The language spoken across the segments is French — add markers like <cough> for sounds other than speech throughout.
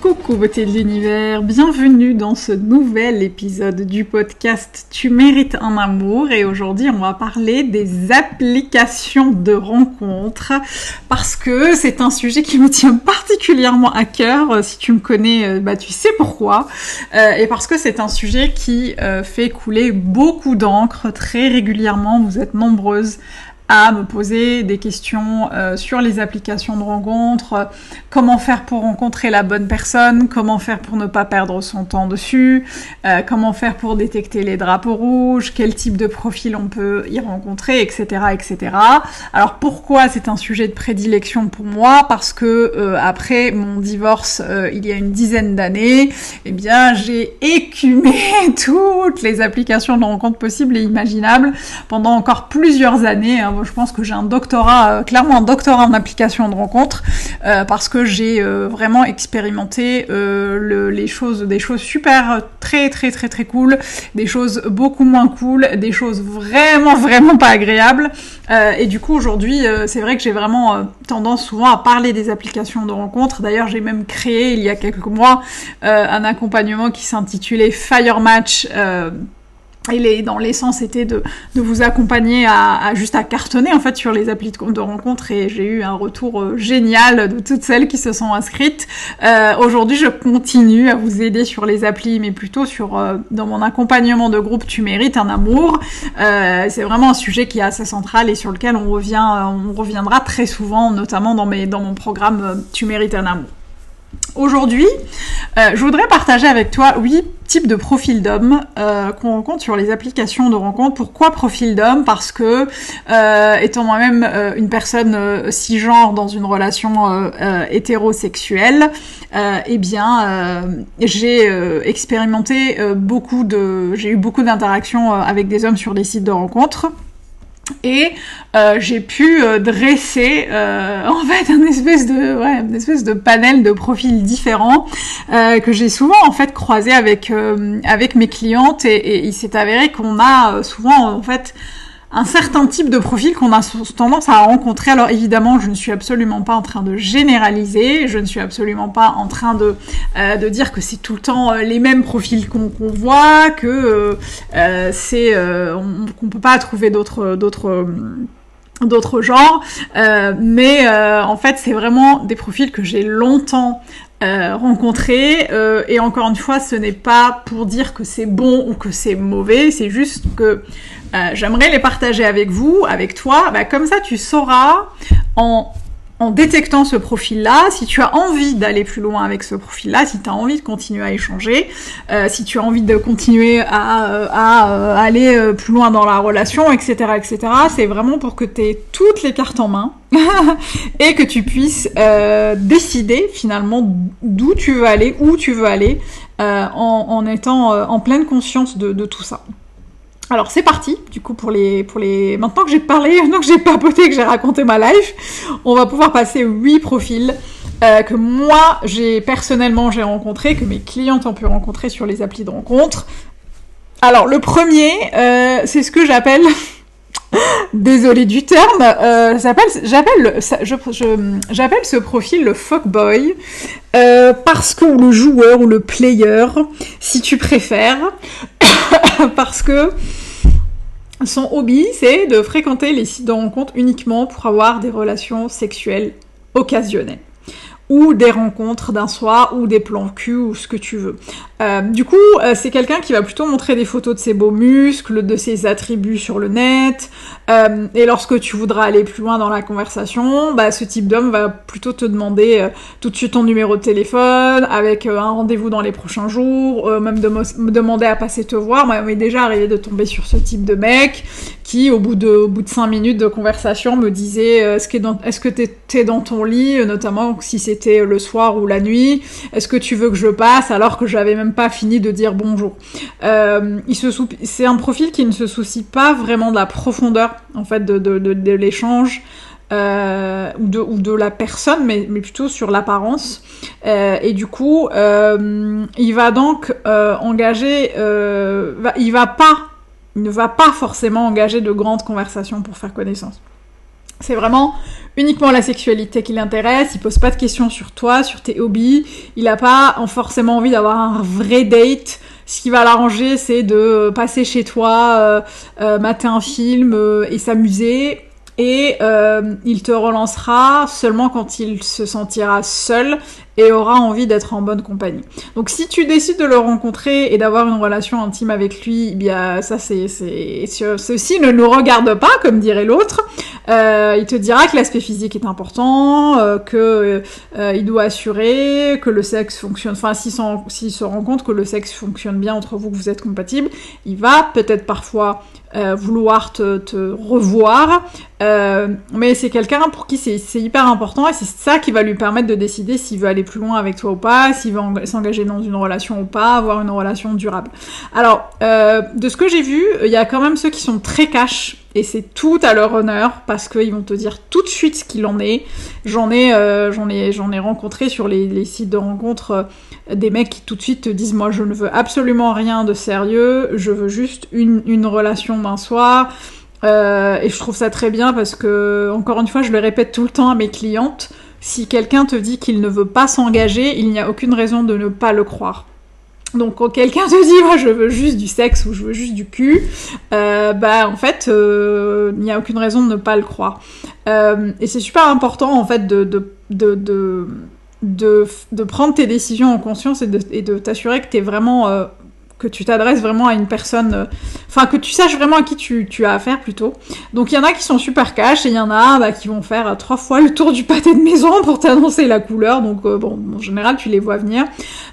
Coucou beauté de l'univers, bienvenue dans ce nouvel épisode du podcast Tu mérites un amour et aujourd'hui on va parler des applications de rencontres parce que c'est un sujet qui me tient particulièrement à cœur. Si tu me connais, euh, bah tu sais pourquoi euh, et parce que c'est un sujet qui euh, fait couler beaucoup d'encre très régulièrement. Vous êtes nombreuses à me poser des questions euh, sur les applications de rencontres, comment faire pour rencontrer la bonne personne, comment faire pour ne pas perdre son temps dessus, euh, comment faire pour détecter les drapeaux rouges, quel type de profil on peut y rencontrer, etc. etc. Alors pourquoi c'est un sujet de prédilection pour moi? Parce que euh, après mon divorce il y a une dizaine d'années, eh bien j'ai écumé <laughs> toutes les applications de rencontres possibles et imaginables pendant encore plusieurs années. Hein, je pense que j'ai un doctorat, euh, clairement un doctorat en application de rencontres, euh, parce que j'ai euh, vraiment expérimenté les choses, des choses super, très très très très cool, des choses beaucoup moins cool, des choses vraiment <laughs> vraiment pas agréables. et du coup aujourd'hui, c'est vrai que j'ai vraiment tendance souvent à parler des applications de rencontres. D'ailleurs, j'ai même créé il y a quelques mois un accompagnement qui s'intitulait Fire Match et dans l'essence c'était de, de, vous accompagner à, à, juste à cartonner en fait sur les applis de, de rencontre et j'ai eu un retour euh, génial de toutes celles qui se sont inscrites. Euh, Aujourd'hui je continue à vous aider sur les applis mais plutôt sur euh, dans mon accompagnement de groupe Tu mérites un amour. Euh, C'est vraiment un sujet qui est assez central et sur lequel on revient on reviendra très souvent notamment dans, mes, dans mon programme Tu mérites un amour. Aujourd'hui, euh, je voudrais partager avec toi huit types de profils d'hommes euh, qu'on rencontre sur les applications de rencontre. Pourquoi profil d'homme? Parce que, euh, étant moi-même une personne cisgenre dans une relation hétérosexuelle, eh bien, j'ai expérimenté beaucoup de, j'ai eu beaucoup d'interactions avec des hommes sur des sites de rencontres et euh, j'ai pu euh, dresser euh, <laughs> en fait un espèce de ouais, une espèce de panel de profils différents que j'ai souvent en fait croisé avec avec mes clientes. Et, et il s'est avéré qu'on a souvent en fait un certain type de profil qu'on a tendance à rencontrer. Alors évidemment, je ne suis absolument pas en train de généraliser, je ne suis absolument pas en train de, euh, de dire que c'est tout le temps euh, les mêmes profils qu'on voit, que euh, euh c'est qu'on peut pas trouver d'autres d'autres d'autres genres, mais en fait c'est vraiment des profils que j'ai longtemps euh, rencontrés. Et encore une fois ce n'est pas pour dire que c'est bon ou que c'est mauvais, c'est juste que euh, j'aimerais les partager avec vous, avec toi. Bah, comme ça, tu sauras en, détectant ce profil-là, si tu as envie d'aller plus loin avec ce profil-là, si tu as envie de continuer à échanger, euh, si tu as envie de continuer à, euh, aller plus loin dans la relation, etc., etc. C'est vraiment pour que tu aies toutes les cartes en main <laughs> et que tu puisses décider finalement d'où tu veux aller, où tu veux aller, en, étant en pleine conscience de tout ça. Alors c'est parti, du coup pour les pour les maintenant que j'ai parlé, <laughs> maintenant que j'ai papoté, que j'ai raconté ma life, on va pouvoir passer huit profils euh, que moi j'ai personnellement j'ai rencontré, que mes clientes ont pu rencontrer sur les applis de rencontre. Alors le premier, euh, c'est ce que j'appelle <laughs> Désolé du terme, euh, j'appelle ce profil le fuckboy parce que ou le joueur ou le player, si tu préfères, <coughs> parce que son hobby c'est de fréquenter les sites de rencontres uniquement pour avoir des relations sexuelles occasionnelles ou des rencontres d'un soir ou des plans cul ou ce que tu veux. Euh, du coup, euh, c'est quelqu'un qui va plutôt montrer des photos de ses beaux muscles, de ses attributs sur le net. Euh, et lorsque tu voudras aller plus loin dans la conversation, bah, ce type d'homme va plutôt te demander tout de suite ton numéro de téléphone, avec un rendez-vous dans les prochains jours, même de me demander à passer te voir. Moi, m'est déjà arrivé de tomber sur ce type de mec qui, au bout de, au bout de cinq minutes de conversation, me disait est-ce que, t'es, dans ton lit, notamment si le soir ou la nuit, est-ce que tu veux que je passe alors que j'avais même pas fini de dire bonjour? Euh, c'est un profil qui ne se soucie pas vraiment de la profondeur en fait de, l'échange. Euh, ou, de, la personne, mais, plutôt sur l'apparence. Euh, et du coup, il va donc engager, il ne va pas forcément engager de grandes conversations pour faire connaissance. C'est vraiment uniquement la sexualité qui l'intéresse, il pose pas de questions sur toi, sur tes hobbies, il a pas forcément envie d'avoir un vrai date. Ce qui va l'arranger, c'est de passer chez toi, euh, euh, mater un film euh, et s'amuser. Et il te relancera seulement quand il se sentira seul et aura envie d'être en bonne compagnie. Donc si tu décides de le rencontrer et d'avoir une relation intime avec lui, eh bien ça c'est ceci ne nous regarde pas comme dirait l'autre. Euh, il te dira que l'aspect physique est important, euh, que euh, il doit assurer que le sexe fonctionne. Enfin s'il se rend compte que le sexe fonctionne bien entre vous, que vous êtes compatibles, il va peut-être parfois euh, vouloir te, te revoir, euh, mais c'est quelqu'un pour qui c'est hyper important et c'est ça qui va lui permettre de décider s'il veut aller plus loin avec toi ou pas, s'il veut s'engager dans une relation ou pas, avoir une relation durable. Alors, euh, de ce que j'ai vu, il y a quand même ceux qui sont très cash et c'est tout à leur honneur parce qu'ils vont te dire tout de suite ce qu'il en est. J'en ai, euh, ai, ai rencontré sur les, sites de rencontres euh, des mecs qui tout de suite te disent moi je ne veux absolument rien de sérieux, je veux juste une, une relation d'un soir. Euh, et je trouve ça très bien parce que encore une fois je le répète tout le temps à mes clientes. Si quelqu'un te dit qu'il ne veut pas s'engager, il n'y a aucune raison de ne pas le croire. Donc quand quelqu'un te dit moi je veux juste du sexe ou je veux juste du cul, euh, bah en fait euh, il n'y a aucune raison de ne pas le croire. Euh, et c'est super important en fait de de, de, de, de, prendre tes décisions en conscience et de, t'assurer que tu es vraiment que tu t'adresses vraiment à une personne, euh, enfin que tu saches vraiment à qui tu, as affaire plutôt. Donc il y en a qui sont super cash et il y en a bah, qui vont faire euh, trois fois le tour du pâté de maison pour t'annoncer la couleur. Donc euh, bon, en général tu les vois venir.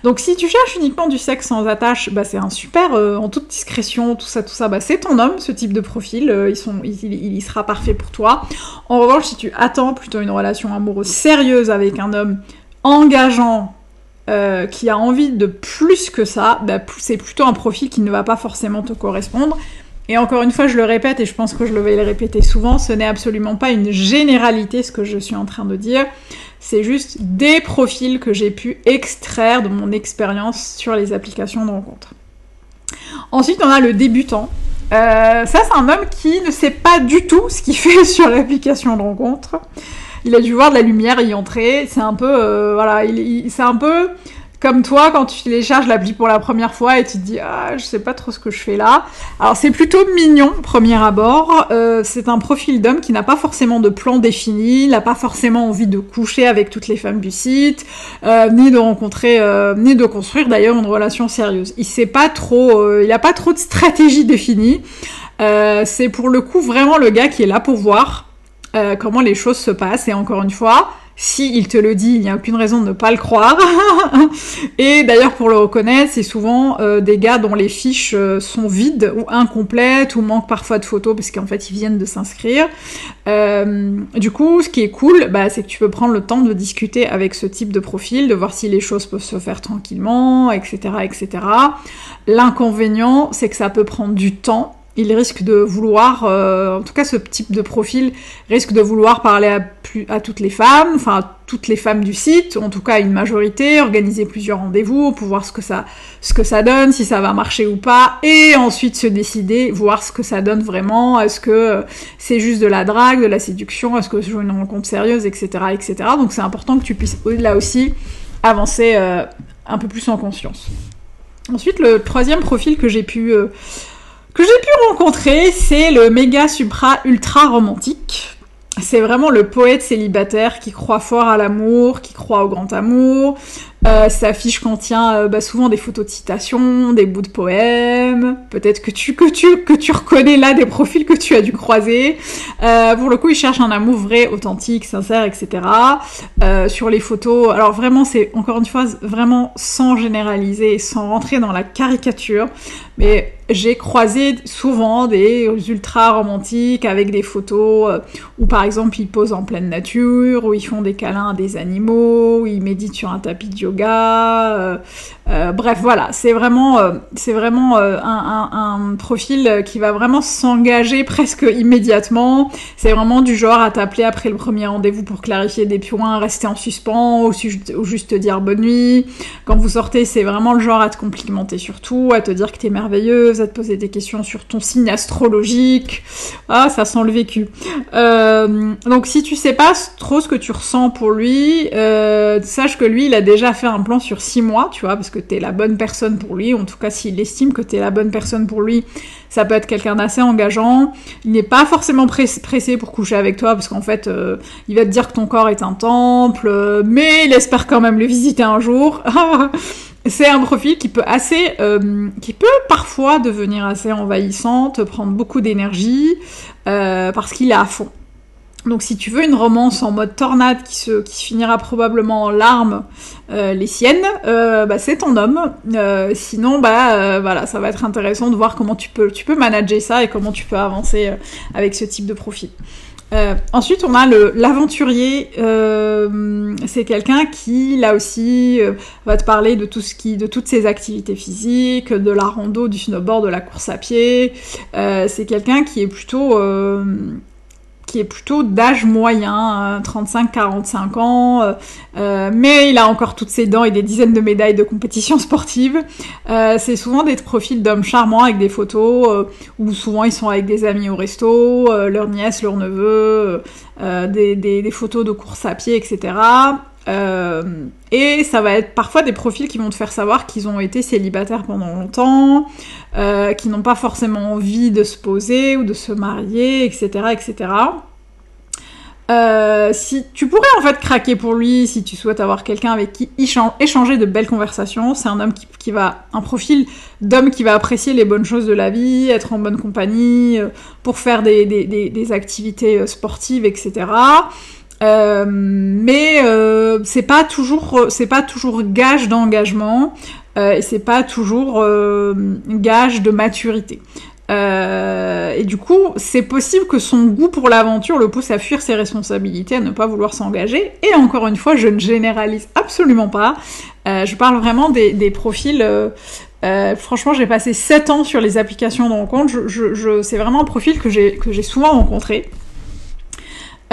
Donc si tu cherches uniquement du sexe sans attache, bah c'est un super en toute discrétion, tout ça, tout ça, bah c'est ton homme, ce type de profil. il, il sera parfait pour toi. En revanche, si tu attends plutôt une relation amoureuse sérieuse avec un homme engageant, euh, qui a envie de plus que ça, bah, c'est plutôt un profil qui ne va pas forcément te correspondre. Et encore une fois, je le répète, et je pense que je le vais le répéter souvent, ce n'est absolument pas une généralité ce que je suis en train de dire. C'est juste des profils que j'ai pu extraire de mon expérience sur les applications de rencontre. Ensuite, on a le débutant. Euh, ça, c'est un homme qui ne sait pas du tout ce qu'il <laughs> fait sur l'application de rencontre il a dû voir de la lumière y entrer. C'est un peu, euh, voilà, il, c'est un peu comme toi quand tu télécharges l'appli pour la première fois et tu te dis ah je sais pas trop ce que je fais là. Alors c'est plutôt mignon premier abord. Euh, c'est un profil d'homme qui n'a pas forcément de plan défini, n'a pas forcément envie de coucher avec toutes les femmes du site, euh, ni de rencontrer, ni de construire d'ailleurs une relation sérieuse. Il sait pas trop, il a pas trop de stratégie définie. c'est pour le coup vraiment le gars qui est là pour voir euh, comment les choses se passent. Et encore une fois, si te le dit, il n'y a aucune raison de ne pas le croire. <laughs> et d'ailleurs, pour le reconnaître, c'est souvent euh, des gars dont les fiches euh, sont vides ou incomplètes ou manquent parfois de photos parce qu'en fait, ils viennent de s'inscrire. du coup, ce qui est cool, bah, c'est que tu peux prendre le temps de discuter avec ce type de profil, de voir si les choses peuvent se faire tranquillement, etc., etc. L'inconvénient, c'est que ça peut prendre du temps il risque de vouloir, euh, en tout cas ce type de profil risque de vouloir parler à, toutes les femmes, enfin à toutes les femmes du site, en tout cas une majorité, organiser plusieurs rendez-vous pour voir ce que ça, ce que ça donne, si ça va marcher ou pas, et ensuite se décider, voir ce que ça donne vraiment, est-ce que c'est juste de la drague, de la séduction, est-ce que c'est une rencontre sérieuse, etc., etc. Donc c'est important que tu puisses là aussi avancer euh, un peu plus en conscience. Ensuite, le troisième profil que j'ai pu euh, que j'ai pu rencontrer, c'est le méga supra ultra romantique. C'est vraiment le poète célibataire qui croit fort à l'amour, qui croit au grand amour. Sa fiche contient souvent des photos de citations, des bouts de poèmes. Peut-être que tu, que, tu, que tu reconnais là des profils que tu as dû croiser. Euh, pour le coup, il cherche un amour vrai, authentique, sincère, etc. Euh, sur les photos, alors vraiment, c'est encore une fois vraiment sans généraliser, sans rentrer dans la caricature. Mais j'ai croisé souvent des ultra romantiques avec des photos euh, où par exemple ils posent en pleine nature, où ils font des câlins à des animaux, où ils méditent sur un tapis de Euh, euh, bref, voilà, c'est vraiment, c'est vraiment un, profil qui va vraiment s'engager presque immédiatement. C'est vraiment du genre à t'appeler après le premier rendez-vous pour clarifier des points, rester en suspens ou, juste te dire bonne nuit. Quand vous sortez, c'est vraiment le genre à te complimenter sur tout, à te dire que t'es merveilleuse à te poser des questions sur ton signe astrologique. Ah, ça sent le vécu. Euh, donc si tu sais pas trop ce que tu ressens pour lui, euh, sache que lui, il a déjà fait un plan sur six mois, tu vois, parce que t'es la bonne personne pour lui. En tout cas, s'il estime que t'es la bonne personne pour lui, ça peut être quelqu'un d'assez engageant. Il n'est pas forcément pressé pour coucher avec toi, parce qu'en fait, euh, il va te dire que ton corps est un temple, mais il espère quand même le visiter un jour. <laughs> C'est un profil qui peut assez, euh, qui peut parfois devenir assez envahissant, te prendre beaucoup d'énergie, euh, parce qu'il est à fond. Donc si tu veux une romance en mode tornade qui se, qui finira probablement en larmes, euh, les siennes, bah, c'est ton homme. sinon, bah voilà, ça va être intéressant de voir comment tu peux, tu peux manager ça et comment tu peux avancer avec ce type de profil. Euh, ensuite, on a l'aventurier. Euh, c'est quelqu'un qui, là aussi, euh, va te parler de tout ce qui, de toutes ses activités physiques, de la rando, du snowboard, de la course à pied. c'est quelqu'un qui est plutôt qui est plutôt d'âge moyen, 35-45 euh, ans, euh, euh, mais il a encore toutes ses dents et des dizaines de médailles de compétition sportive. c'est souvent des profils d'hommes charmants avec des photos où souvent ils sont avec des amis au resto, leur nièce, leur neveu, des, photos de course à pied, etc. Et ça va être parfois des profils qui vont te faire savoir qu'ils ont été célibataires pendant longtemps, euh, qui n'ont pas forcément envie de se poser ou de se marier, etc., etc. Euh, si tu pourrais en fait craquer pour lui si tu souhaites avoir quelqu'un avec qui échanger de belles conversations, c'est un homme qui, va un profil d'homme qui va apprécier les bonnes choses de la vie, être en bonne compagnie, pour faire des, activités sportives, etc. Euh, mais euh, c'est pas toujours c'est pas toujours gage d'engagement euh, et c'est pas toujours euh, gage de maturité. Euh, et du coup, c'est possible que son goût pour l'aventure le pousse à fuir ses responsabilités, à ne pas vouloir s'engager. Et encore une fois, je ne généralise absolument pas. je parle vraiment des, profils. franchement, j'ai passé 7 ans sur les applications de rencontre. C'est vraiment un profil que j'ai souvent rencontré.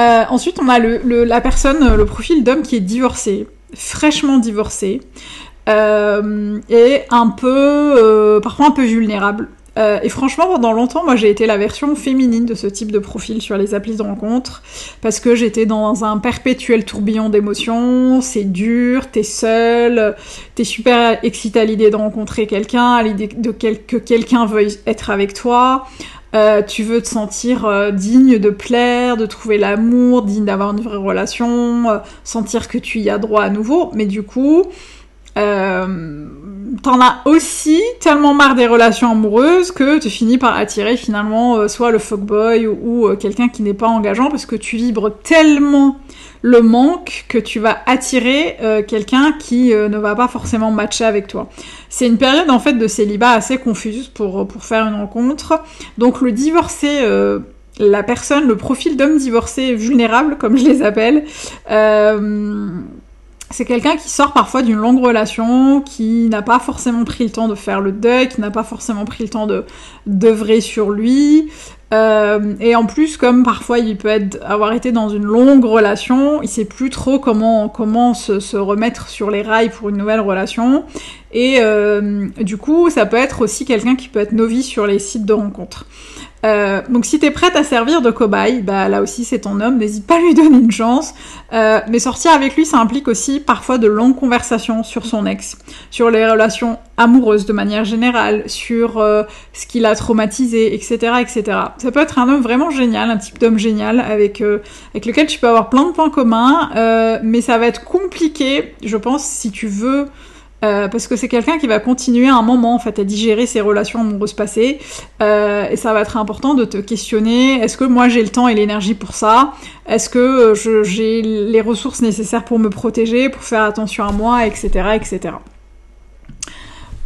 Euh, ensuite, on a le, la personne, le profil d'homme qui est divorcé, fraîchement divorcé, euh, et un peu, euh, parfois un peu vulnérable. Euh, et franchement, pendant longtemps, moi j'ai été la version féminine de ce type de profil sur les applis de rencontre, parce que j'étais dans un perpétuel tourbillon d'émotions, c'est dur, t'es seule, t'es super excitée à l'idée de rencontrer quelqu'un, à l'idée de que quelqu'un veuille être avec toi, euh, tu veux te sentir euh, digne de plaire, de trouver l'amour, digne d'avoir une vraie relation, euh, sentir que tu y as droit à nouveau, mais du coup, t'en as aussi tellement marre des relations amoureuses que tu finis par attirer finalement soit le fuckboy ou, ou quelqu'un qui n'est pas engageant parce que tu vibres tellement le manque que tu vas attirer euh, quelqu'un qui euh, ne va pas forcément matcher avec toi. C'est une période en fait de célibat assez confuse pour, pour faire une rencontre. Donc le divorcé, euh, la personne, le profil d'homme divorcé vulnérable, comme je les appelle, c'est quelqu'un qui sort parfois d'une longue relation, qui n'a pas forcément pris le temps de faire le deuil, qui n'a pas forcément pris le temps de d'œuvrer sur lui. Euh, et en plus, comme parfois il peut avoir été dans une longue relation, il sait plus trop comment se remettre sur les rails pour une nouvelle relation. Et euh, du coup, ça peut être aussi quelqu'un qui peut être novice sur les sites de rencontres. Euh, donc si t'es prête à servir de cobaye, bah là aussi c'est ton homme, n'hésite pas à lui donner une chance. Euh, mais sortir avec lui, ça implique aussi parfois de longues conversations sur son ex, sur les relations amoureuses de manière générale, sur ce qu'il a traumatisé, etc., etc. Ça peut être un homme vraiment génial, un type d'homme génial avec lequel tu peux avoir plein de points communs, mais ça va être compliqué, je pense, si tu veux euh, parce que c'est quelqu'un qui va continuer un moment en à digérer ses relations amoureuses passées. Euh, et ça va être important de te questionner est-ce que moi j'ai le temps et l'énergie pour ça? Est-ce que euh, j'ai les ressources nécessaires pour me protéger pour faire attention à moi etc etc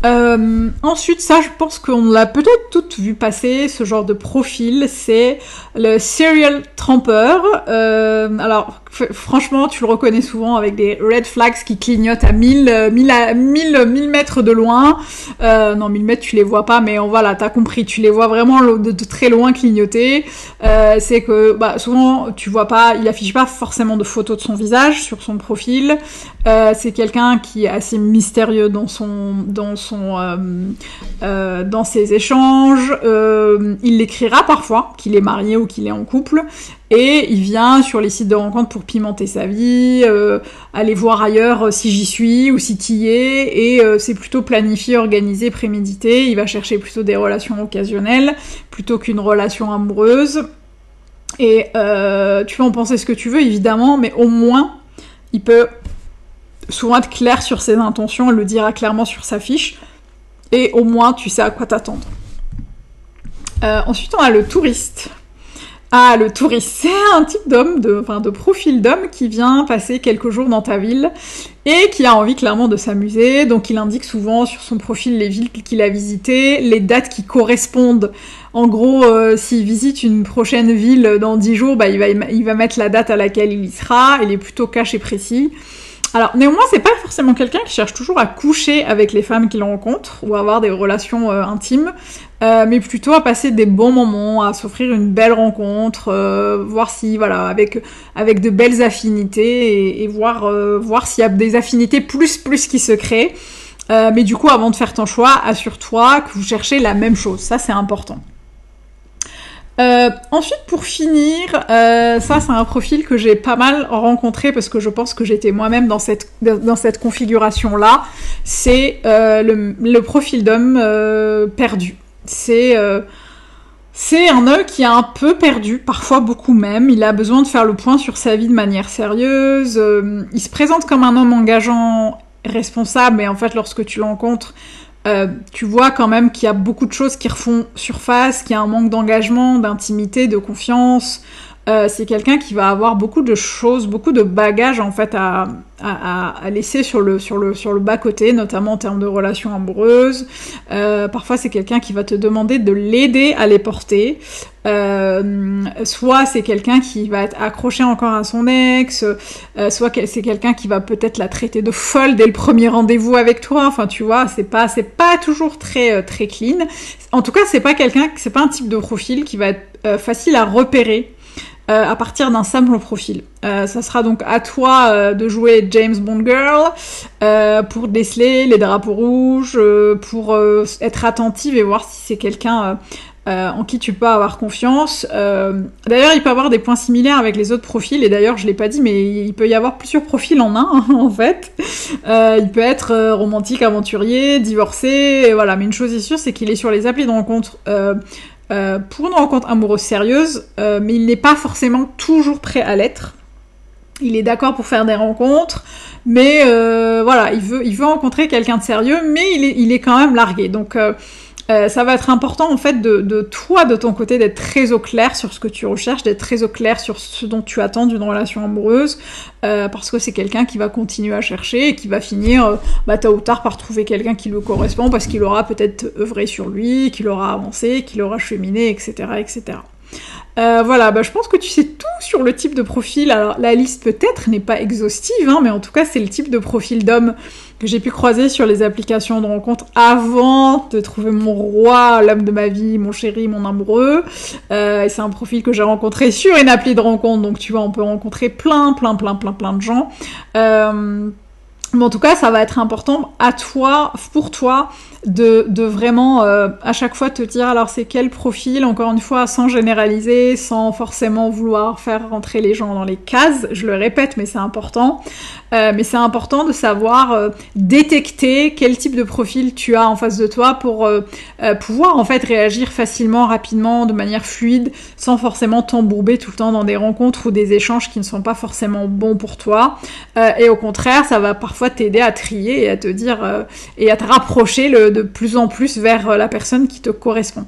euh, ensuite, ça, je pense qu'on l'a peut-être toutes vu passer, ce genre de profil, c'est le serial trumper. Euh, alors, franchement, tu le reconnais souvent avec des red flags qui clignotent à 1000, 1000, 1000, 1000 mètres de loin. Euh, non, 1000 mètres, tu les vois pas, mais on, voilà, t'as compris, tu les vois vraiment de, de très loin clignoter. Euh, c'est que, bah, souvent, tu vois pas, il affiche pas forcément de photos de son visage sur son profil. Euh, c'est quelqu'un qui est assez mystérieux dans son, dans son euh, euh, dans ses échanges. Euh, il l'écrira parfois qu'il est marié ou qu'il est en couple. Et il vient sur les sites de rencontres pour pimenter sa vie, aller voir ailleurs si j'y suis ou si t'y es. Et c'est plutôt planifié, organisé, prémédité. Il va chercher plutôt des relations occasionnelles plutôt qu'une relation amoureuse. Et tu peux en penser ce que tu veux, évidemment, mais au moins, il peut souvent être clair sur ses intentions, le dira clairement sur sa fiche et au moins tu sais à quoi t'attendre. Euh, ensuite, on a le touriste. Ah, le touriste, <laughs> c'est un type d'homme, de, enfin, de profil d'homme qui vient passer quelques jours dans ta ville et qui a envie clairement de s'amuser. Donc, il indique souvent sur son profil les villes qu'il a visitées, les dates qui correspondent. En gros, euh, s'il visite une prochaine ville dans 10 jours, bah, il, va, il va mettre la date à laquelle il y sera. Il est plutôt cash et précis. Alors néanmoins, c'est pas forcément quelqu'un qui cherche toujours à coucher avec les femmes qu'il rencontre ou à avoir des relations euh, intimes, euh, mais plutôt à passer des bons moments, à s'offrir une belle rencontre, euh, voir si voilà avec avec de belles affinités et, et voir voir s'il y a des affinités plus plus qui se créent. mais du coup, avant de faire ton choix, assure-toi que vous cherchez la même chose. Ça, c'est important. Euh, ensuite, pour finir, euh, ça c'est un profil que j'ai pas mal rencontré parce que je pense que j'étais moi-même dans cette, configuration-là. C'est euh, le, profil d'homme perdu. C'est c'est un homme qui est un peu perdu, parfois beaucoup même. Il a besoin de faire le point sur sa vie de manière sérieuse. il se présente comme un homme engageant, responsable, mais en fait, lorsque tu l'encontres, euh, tu vois quand même qu'il y a beaucoup de choses qui refont surface, qu'il y a un manque d'engagement, d'intimité, de confiance. Euh, c'est quelqu'un qui va avoir beaucoup de choses, beaucoup de bagages en fait à, laisser sur le, sur, le, sur le bas côté, notamment en termes de relations amoureuses. Euh, parfois c'est quelqu'un qui va te demander de l'aider à les porter. Euh, soit c'est quelqu'un qui va être accroché encore à son ex, soit c'est quelqu'un qui va peut-être la traiter de folle dès le premier rendez-vous avec toi. Enfin, tu vois, c'est pas pas toujours très très clean. En tout cas, c'est pas c'est pas un type de profil qui va être facile à repérer euh, à partir d'un simple profil. Euh, ça sera donc à toi euh, de jouer James Bond Girl euh, pour déceler les drapeaux rouges, euh, pour être attentive et voir si c'est quelqu'un en qui tu peux avoir confiance. d'ailleurs, il peut avoir des points similaires avec les autres profils, et d'ailleurs, je l'ai pas dit, mais il peut y avoir plusieurs profils en un, <laughs> en fait. il peut être romantique, aventurier, divorcé, voilà. Mais une chose est sûre, c'est qu'il est sur les applis de rencontre euh, pour une rencontre amoureuse sérieuse, euh, mais il n'est pas forcément toujours prêt à l'être. Il est d'accord pour faire des rencontres, mais euh, voilà, il veut, il veut rencontrer quelqu'un de sérieux, mais il est, il est quand même largué. Donc euh, ça va être important en fait de, de toi, de ton côté, d'être très au clair sur ce que tu recherches, d'être très au clair sur ce dont tu attends d'une relation amoureuse, euh, parce que c'est quelqu'un qui va continuer à chercher et qui va finir, euh, bah, tôt ou tard, par trouver quelqu'un qui lui correspond, parce qu'il aura peut-être œuvré sur lui, qu'il aura avancé, qu'il aura cheminé, etc., etc. Euh, voilà, bah, je pense que tu sais tout sur le type de profil. Alors la liste peut-être n'est pas exhaustive, hein, mais en tout cas c'est le type de profil d'homme que j'ai pu croiser sur les applications de rencontre avant de trouver mon roi, l'homme de ma vie, mon chéri, mon amoureux. Euh, et c'est un profil que j'ai rencontré sur une appli de rencontre, donc tu vois, on peut rencontrer plein, plein, plein, plein, plein de gens. Euh, mais en tout cas, ça va être important à toi, pour toi, de, vraiment euh, à chaque fois te dire alors c'est quel profil, encore une fois, sans généraliser, sans forcément vouloir faire rentrer les gens dans les cases. Je le répète, mais c'est important. Euh, mais c'est important de savoir euh, détecter quel type de profil tu as en face de toi pour pouvoir en fait réagir facilement, rapidement, de manière fluide, sans forcément t'embourber tout le temps dans des rencontres ou des échanges qui ne sont pas forcément bons pour toi. et au contraire, ça va parfois t'aider à trier et à te dire et à te rapprocher de plus en plus vers la personne qui te correspond.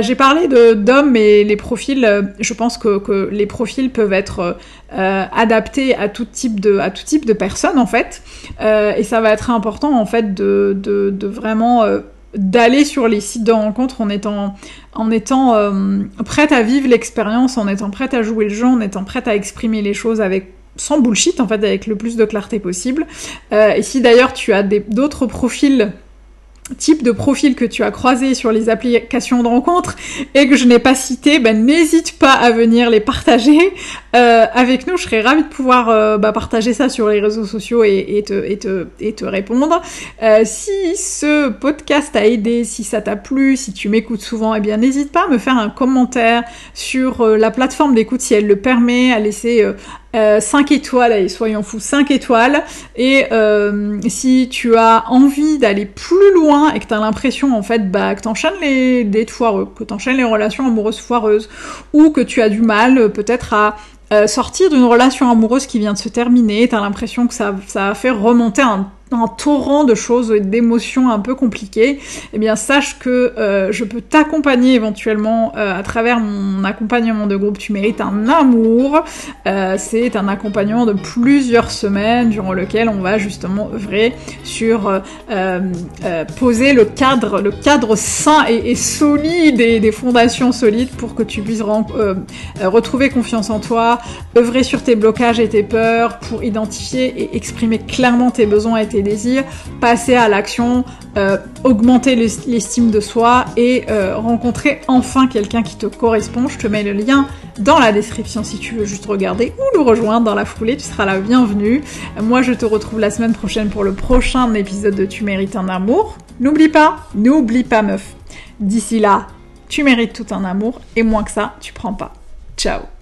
J'ai parlé d'hommes et les profils. je pense que, les profils peuvent être euh, adapté à tout type de à tout type de personnes en fait euh, et ça va être important en fait de, de, vraiment euh, d'aller sur les sites de rencontres en étant en étant euh, prête à vivre l'expérience en étant prête à jouer le jeu en étant prête à exprimer les choses avec sans bullshit en fait avec le plus de clarté possible. Et si d'ailleurs tu as d'autres profils type de profil que tu as croisé sur les applications de rencontres et que je n'ai pas cité, ben, n'hésite pas à venir les partager euh, avec nous. Je serais ravie de pouvoir euh, bah, partager ça sur les réseaux sociaux et, et, te, et, te, et te, répondre. Euh, si ce podcast t'a aidé, si ça t'a plu, si tu m'écoutes souvent, eh bien n'hésite pas à me faire un commentaire sur euh, la plateforme d'écoute si elle le permet, à laisser euh, 5 étoiles, allez, soyons fous, 5 étoiles. Et euh, si tu as envie d'aller plus loin et que tu as l'impression en fait bah, que t'enchaînes les dates foireux, que t'enchaînes les relations amoureuses foireuses, ou que tu as du mal euh, peut-être à euh, sortir d'une relation amoureuse qui vient de se terminer, t'as l'impression que ça, ça a fait remonter un un torrent de choses et d'émotions un peu compliquées, eh bien sache que euh, je peux t'accompagner éventuellement euh, à travers mon accompagnement de groupe Tu mérites un amour. Euh, c'est un accompagnement de plusieurs semaines durant lequel on va justement œuvrer sur poser le cadre, le cadre sain et, solide et des fondations solides pour que tu puisses retrouver confiance en toi, œuvrer sur tes blocages et tes peurs pour identifier et exprimer clairement tes besoins et tes désirs, passer à l'action, euh, augmenter l'estime de soi et euh, rencontrer enfin quelqu'un qui te correspond. Je te mets le lien dans la description si tu veux juste regarder ou le rejoindre dans la foulée, tu seras la bienvenue. Moi je te retrouve la semaine prochaine pour le prochain épisode de Tu mérites un amour. N'oublie pas, n'oublie pas meuf. D'ici là, tu mérites tout un amour et moins que ça, tu prends pas. Ciao